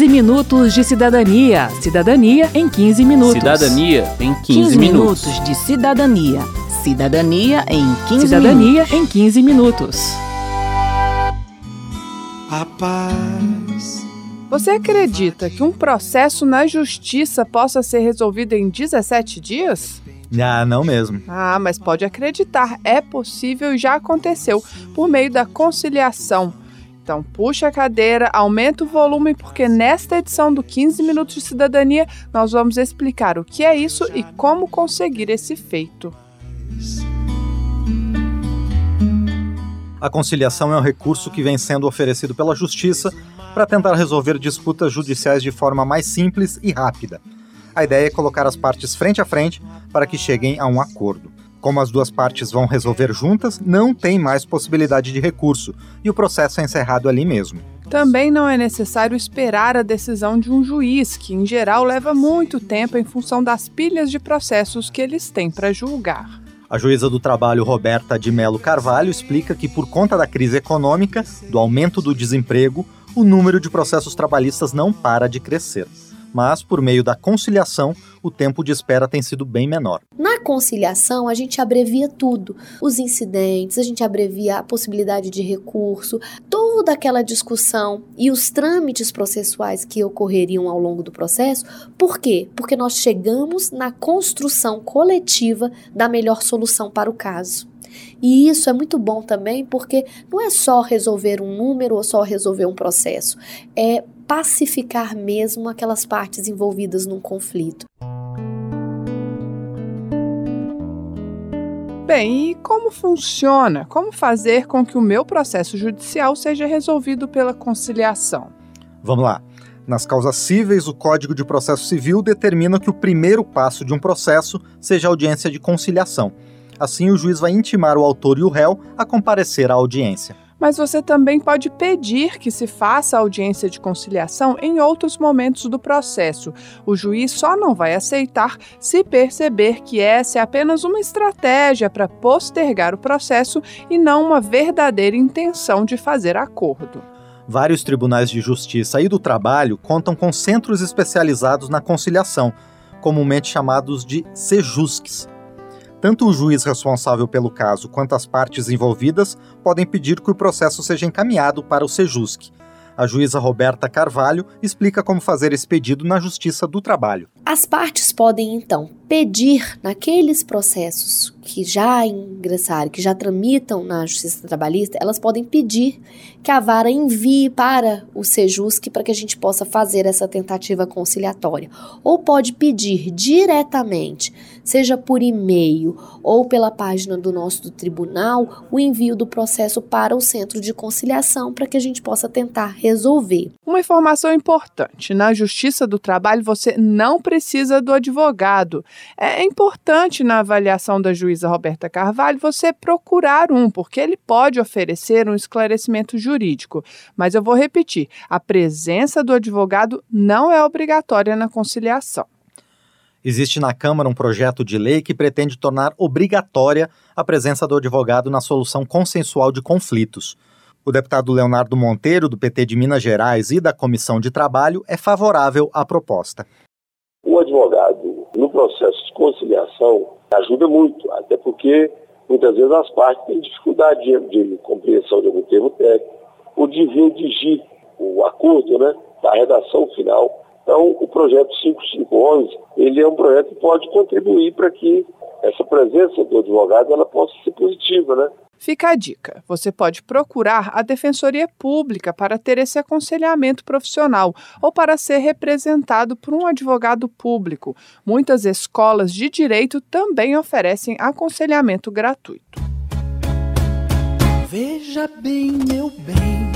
15 minutos de cidadania. Cidadania em 15 minutos. Cidadania em 15, 15 minutos. minutos de cidadania. Cidadania em 15 Cidadania minutos. em 15 minutos. A paz. Você acredita que um processo na justiça possa ser resolvido em 17 dias? Ah, não mesmo. Ah, mas pode acreditar, é possível e já aconteceu por meio da conciliação. Então, puxa a cadeira, aumenta o volume, porque nesta edição do 15 Minutos de Cidadania nós vamos explicar o que é isso e como conseguir esse feito. A conciliação é um recurso que vem sendo oferecido pela Justiça para tentar resolver disputas judiciais de forma mais simples e rápida. A ideia é colocar as partes frente a frente para que cheguem a um acordo. Como as duas partes vão resolver juntas, não tem mais possibilidade de recurso e o processo é encerrado ali mesmo. Também não é necessário esperar a decisão de um juiz, que em geral leva muito tempo em função das pilhas de processos que eles têm para julgar. A juíza do trabalho Roberta de Melo Carvalho explica que, por conta da crise econômica, do aumento do desemprego, o número de processos trabalhistas não para de crescer. Mas, por meio da conciliação, o tempo de espera tem sido bem menor. Na conciliação, a gente abrevia tudo: os incidentes, a gente abrevia a possibilidade de recurso, toda aquela discussão e os trâmites processuais que ocorreriam ao longo do processo. Por quê? Porque nós chegamos na construção coletiva da melhor solução para o caso. E isso é muito bom também porque não é só resolver um número ou só resolver um processo, é pacificar mesmo aquelas partes envolvidas num conflito. Bem, e como funciona? Como fazer com que o meu processo judicial seja resolvido pela conciliação? Vamos lá. Nas causas cíveis, o Código de Processo Civil determina que o primeiro passo de um processo seja a audiência de conciliação. Assim, o juiz vai intimar o autor e o réu a comparecer à audiência. Mas você também pode pedir que se faça audiência de conciliação em outros momentos do processo. O juiz só não vai aceitar se perceber que essa é apenas uma estratégia para postergar o processo e não uma verdadeira intenção de fazer acordo. Vários tribunais de justiça e do trabalho contam com centros especializados na conciliação, comumente chamados de sejusques. Tanto o juiz responsável pelo caso quanto as partes envolvidas podem pedir que o processo seja encaminhado para o Sejusc. A juíza Roberta Carvalho explica como fazer esse pedido na Justiça do Trabalho. As partes podem então pedir naqueles processos que já ingressaram, que já tramitam na Justiça Trabalhista, elas podem pedir que a vara envie para o Sejusc para que a gente possa fazer essa tentativa conciliatória. Ou pode pedir diretamente, seja por e-mail ou pela página do nosso do tribunal, o envio do processo para o centro de conciliação para que a gente possa tentar resolver. Uma informação importante: na Justiça do Trabalho você não precisa do advogado. É importante na avaliação da juíza Roberta Carvalho você procurar um, porque ele pode oferecer um esclarecimento jurídico. Mas eu vou repetir: a presença do advogado não é obrigatória na conciliação. Existe na Câmara um projeto de lei que pretende tornar obrigatória a presença do advogado na solução consensual de conflitos. O deputado Leonardo Monteiro, do PT de Minas Gerais e da Comissão de Trabalho, é favorável à proposta. O advogado, processo de conciliação, ajuda muito, até porque muitas vezes as partes têm dificuldade de, de compreensão de algum termo técnico, ou de redigir o acordo né, da redação final. Então, o projeto 5511, ele é um projeto que pode contribuir para que essa presença do advogado ela possa ser positiva, né? Fica a dica: você pode procurar a Defensoria Pública para ter esse aconselhamento profissional ou para ser representado por um advogado público. Muitas escolas de direito também oferecem aconselhamento gratuito. Veja bem, meu bem.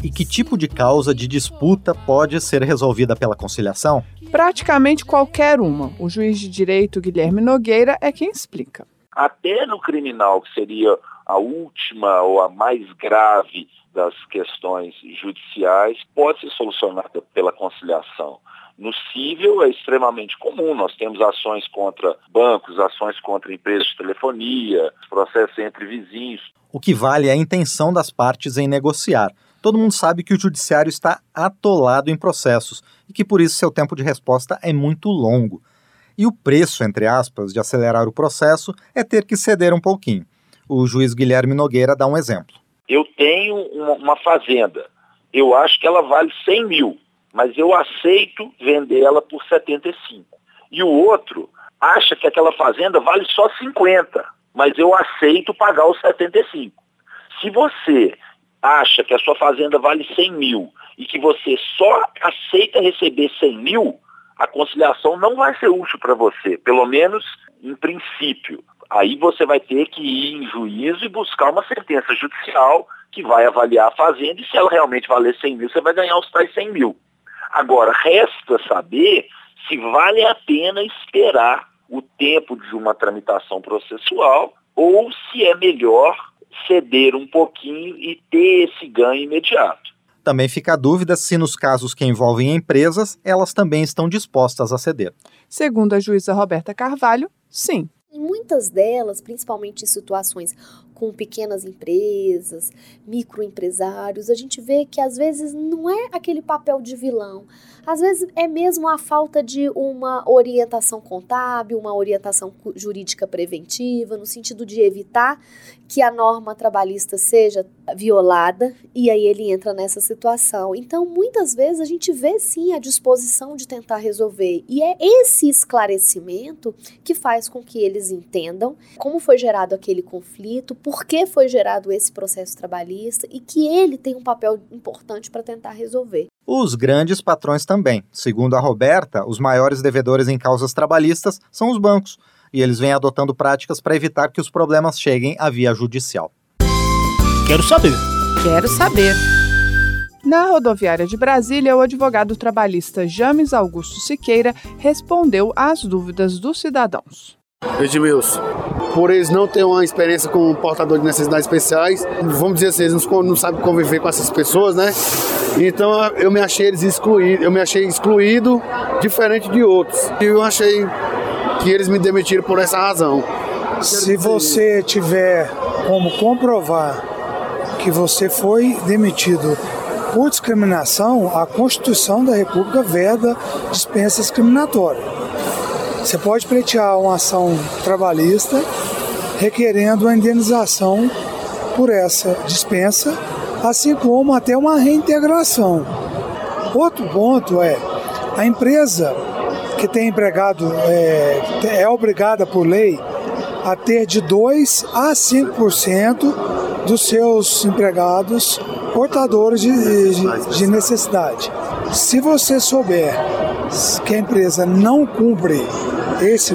E que tipo de causa de disputa pode ser resolvida pela conciliação? Praticamente qualquer uma. O juiz de direito Guilherme Nogueira é quem explica. Até no criminal, que seria a última ou a mais grave das questões judiciais, pode ser solucionada pela conciliação. No cível é extremamente comum, nós temos ações contra bancos, ações contra empresas de telefonia, processos entre vizinhos. O que vale é a intenção das partes em negociar. todo mundo sabe que o judiciário está atolado em processos e que por isso seu tempo de resposta é muito longo. E o preço, entre aspas, de acelerar o processo é ter que ceder um pouquinho. O juiz Guilherme Nogueira dá um exemplo. Eu tenho uma, fazenda, eu acho que ela vale 100 mil, mas eu aceito vender ela por 75. E o outro acha que aquela fazenda vale só 50, mas eu aceito pagar os 75. Se você acha que a sua fazenda vale 100 mil e que você só aceita receber 100 mil, a conciliação não vai ser útil para você, pelo menos em princípio. Aí você vai ter que ir em juízo e buscar uma sentença judicial que vai avaliar a fazenda e se ela realmente valer 100 mil, você vai ganhar os tais 100 mil. Agora, resta saber se vale a pena esperar o tempo de uma tramitação processual ou se é melhor ceder um pouquinho e ter esse ganho imediato. Também fica a dúvida se, nos casos que envolvem empresas, elas também estão dispostas a ceder. Segundo a juíza Roberta Carvalho, sim. Em muitas delas, principalmente em situações com pequenas empresas, microempresários, a gente vê que às vezes não é aquele papel de vilão, às vezes é mesmo a falta de uma orientação contábil, uma orientação jurídica preventiva, no sentido de evitar que a norma trabalhista seja violada e aí ele entra nessa situação. Então, muitas vezes a gente vê sim a disposição de tentar resolver e é esse esclarecimento que faz com que eles entendam como foi gerado aquele conflito, por que foi gerado esse processo trabalhista e que ele tem um papel importante para tentar resolver. Os grandes patrões também. Segundo a Roberta, os maiores devedores em causas trabalhistas são os bancos, e eles vêm adotando práticas para evitar que os problemas cheguem à via judicial. Quero saber. Quero saber. Na rodoviária de Brasília, o advogado trabalhista James Augusto Siqueira respondeu às dúvidas dos cidadãos. Edmilson, por eles não terem uma experiência com portador de necessidades especiais, vamos dizer assim, eles não, não sabem conviver com essas pessoas, né? Então eu me achei eles excluídos, eu me achei excluído diferente de outros. E eu achei que eles me demitiram por essa razão. Se você tiver como comprovar que você foi demitido por discriminação, a Constituição da República veda dispensa discriminatória. Você pode pleitear uma ação trabalhista requerendo a indenização por essa dispensa assim como até uma reintegração. Outro ponto é a empresa que tem empregado é, é obrigada por lei a ter de 2 a 5% dos seus empregados portadores de, de, de necessidade. Se você souber que a empresa não cumpre esse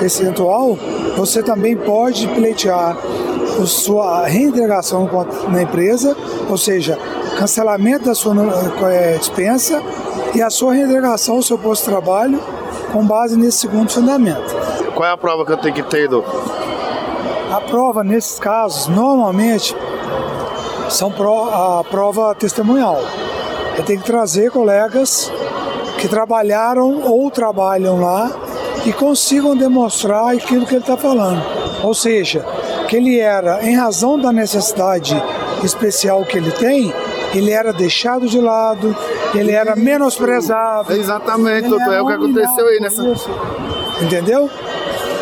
percentual, você também pode pleitear a sua reintegração na empresa, ou seja, cancelamento da sua é, dispensa e a sua reintegração ao seu posto de trabalho com base nesse segundo fundamento. Qual é a prova que eu tenho que ter, Edu? A prova, nesses casos, normalmente são a prova testemunhal. Eu tenho que trazer colegas que trabalharam ou trabalham lá e consigam demonstrar aquilo que ele está falando. Ou seja, que ele era, em razão da necessidade especial que ele tem, ele era deixado de lado, ele era menosprezado. Exatamente, doutor, é o que aconteceu aí nessa. Isso. Entendeu?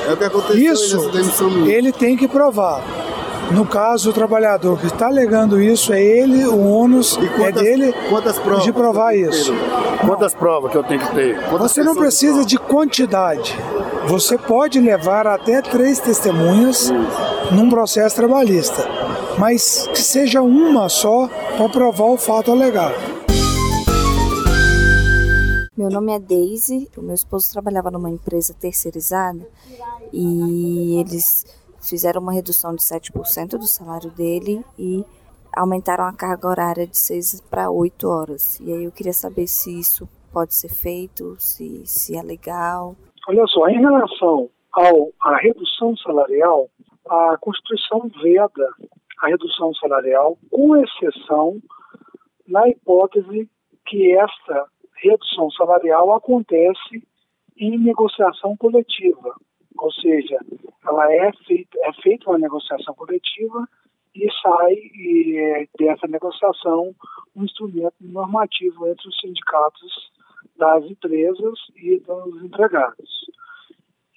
É o que aconteceu isso, aí nessa demissão. Ele tem que provar. No caso, o trabalhador que está alegando isso é ele, o ônus quantas, é dele quantas provas de provar isso. Quantas provas que eu tenho que ter? Quantas Você não precisa de quantidade. Você pode levar até três testemunhas num processo trabalhista, mas que seja uma só para provar o fato alegado. Meu nome é Daisy, o meu esposo trabalhava numa empresa terceirizada e eles fizeram uma redução de 7% do salário dele e aumentaram a carga horária de 6 para 8 horas. E aí eu queria saber se isso pode ser feito, se, se é legal. Olha só, em relação ao, à redução salarial, a Constituição veda a redução salarial, com exceção na hipótese que essa redução salarial acontece em negociação coletiva, ou seja, ela é feita, é feita uma negociação coletiva e sai e, dessa negociação um instrumento normativo entre os sindicatos das empresas e dos empregados.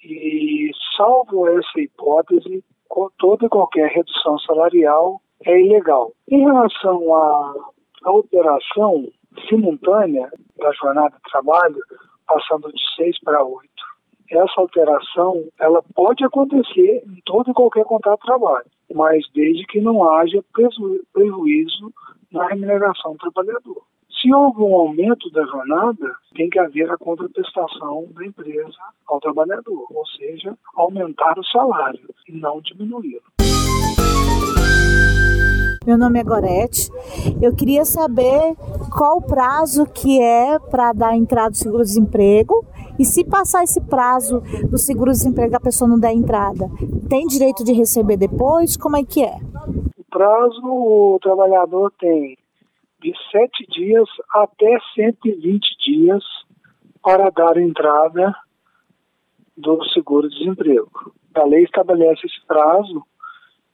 E, salvo essa hipótese, toda e qualquer redução salarial é ilegal. Em relação à, à alteração simultânea da jornada de trabalho, passando de seis para oito, essa alteração ela pode acontecer em todo e qualquer contrato de trabalho, mas desde que não haja prejuízo na remuneração do trabalhador. Se houve um aumento da jornada, tem que haver a contraprestação da empresa ao trabalhador, ou seja, aumentar o salário e não diminuí-lo. Meu nome é Gorete. Eu queria saber qual o prazo que é para dar entrada do seguro-desemprego e se passar esse prazo do seguro-desemprego a pessoa não der entrada, tem direito de receber depois? Como é que é? O prazo o trabalhador tem de sete dias até 120 dias para dar entrada do seguro-desemprego. A lei estabelece esse prazo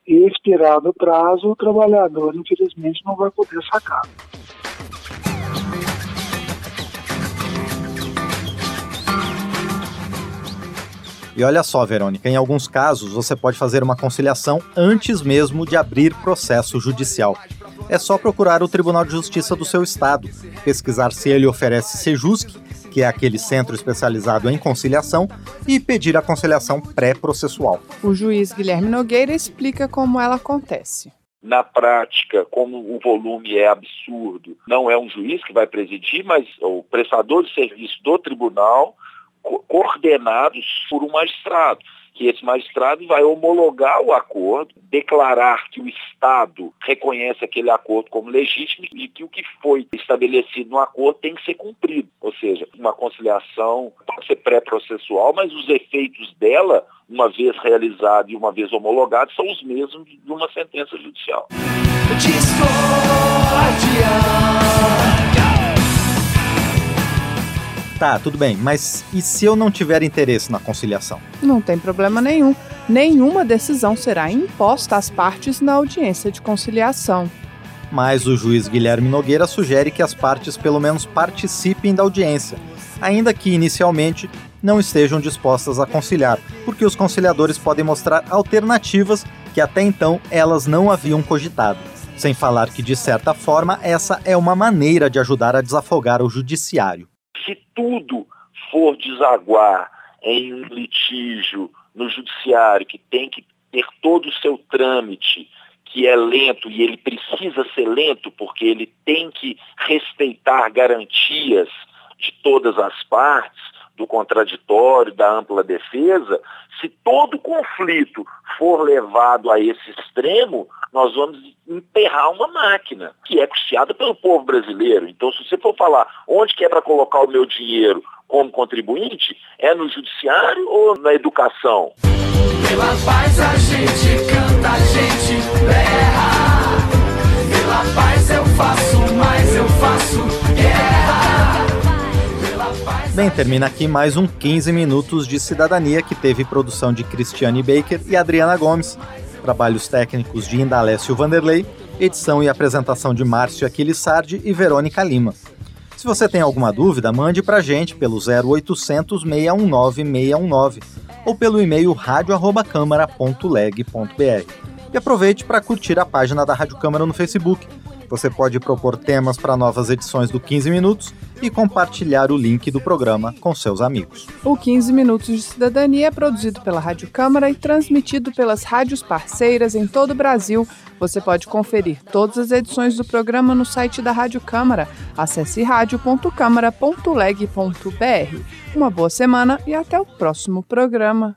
e, expirado o prazo, o trabalhador, infelizmente, não vai poder sacar. E olha só, Verônica, em alguns casos você pode fazer uma conciliação antes mesmo de abrir processo judicial é só procurar o Tribunal de Justiça do seu estado, pesquisar se ele oferece Sejusc, que é aquele centro especializado em conciliação, e pedir a conciliação pré-processual. O juiz Guilherme Nogueira explica como ela acontece. Na prática, como o volume é absurdo, não é um juiz que vai presidir, mas o prestador de serviço do tribunal, coordenados por um magistrado que esse magistrado vai homologar o acordo, declarar que o Estado reconhece aquele acordo como legítimo e que o que foi estabelecido no acordo tem que ser cumprido. Ou seja, uma conciliação pode ser pré-processual, mas os efeitos dela, uma vez realizada e uma vez homologada, são os mesmos de uma sentença judicial. Tá, tudo bem, mas e se eu não tiver interesse na conciliação? Não tem problema nenhum. Nenhuma decisão será imposta às partes na audiência de conciliação. Mas o juiz Guilherme Nogueira sugere que as partes pelo menos participem da audiência, ainda que inicialmente não estejam dispostas a conciliar, porque os conciliadores podem mostrar alternativas que até então elas não haviam cogitado. Sem falar que, de certa forma, essa é uma maneira de ajudar a desafogar o judiciário se tudo for desaguar em um litígio no judiciário que tem que ter todo o seu trâmite, que é lento e ele precisa ser lento porque ele tem que respeitar garantias de todas as partes, do contraditório, da ampla defesa, se todo conflito for levado a esse extremo, nós vamos enterrar uma máquina que é custeada pelo povo brasileiro. Então, se você for falar onde que é para colocar o meu dinheiro como contribuinte, é no judiciário ou na educação? Pela paz a gente canta, a gente berra. Pela paz eu faço mais, eu faço. Bem, termina aqui mais um 15 Minutos de Cidadania que teve produção de Cristiane Baker e Adriana Gomes, trabalhos técnicos de Indalécio Vanderlei, edição e apresentação de Márcio Aquiles Sardi e Verônica Lima. Se você tem alguma dúvida, mande pra gente pelo 0800 619 619 ou pelo e-mail radio@câmara.leg.br. E aproveite para curtir a página da Rádio Câmara no Facebook você pode propor temas para novas edições do 15 Minutos e compartilhar o link do programa com seus amigos. O 15 Minutos de Cidadania é produzido pela Rádio Câmara e transmitido pelas rádios parceiras em todo o Brasil. Você pode conferir todas as edições do programa no site da Rádio Câmara. Acesse radio.câmara.leg.br. Uma boa semana e até o próximo programa.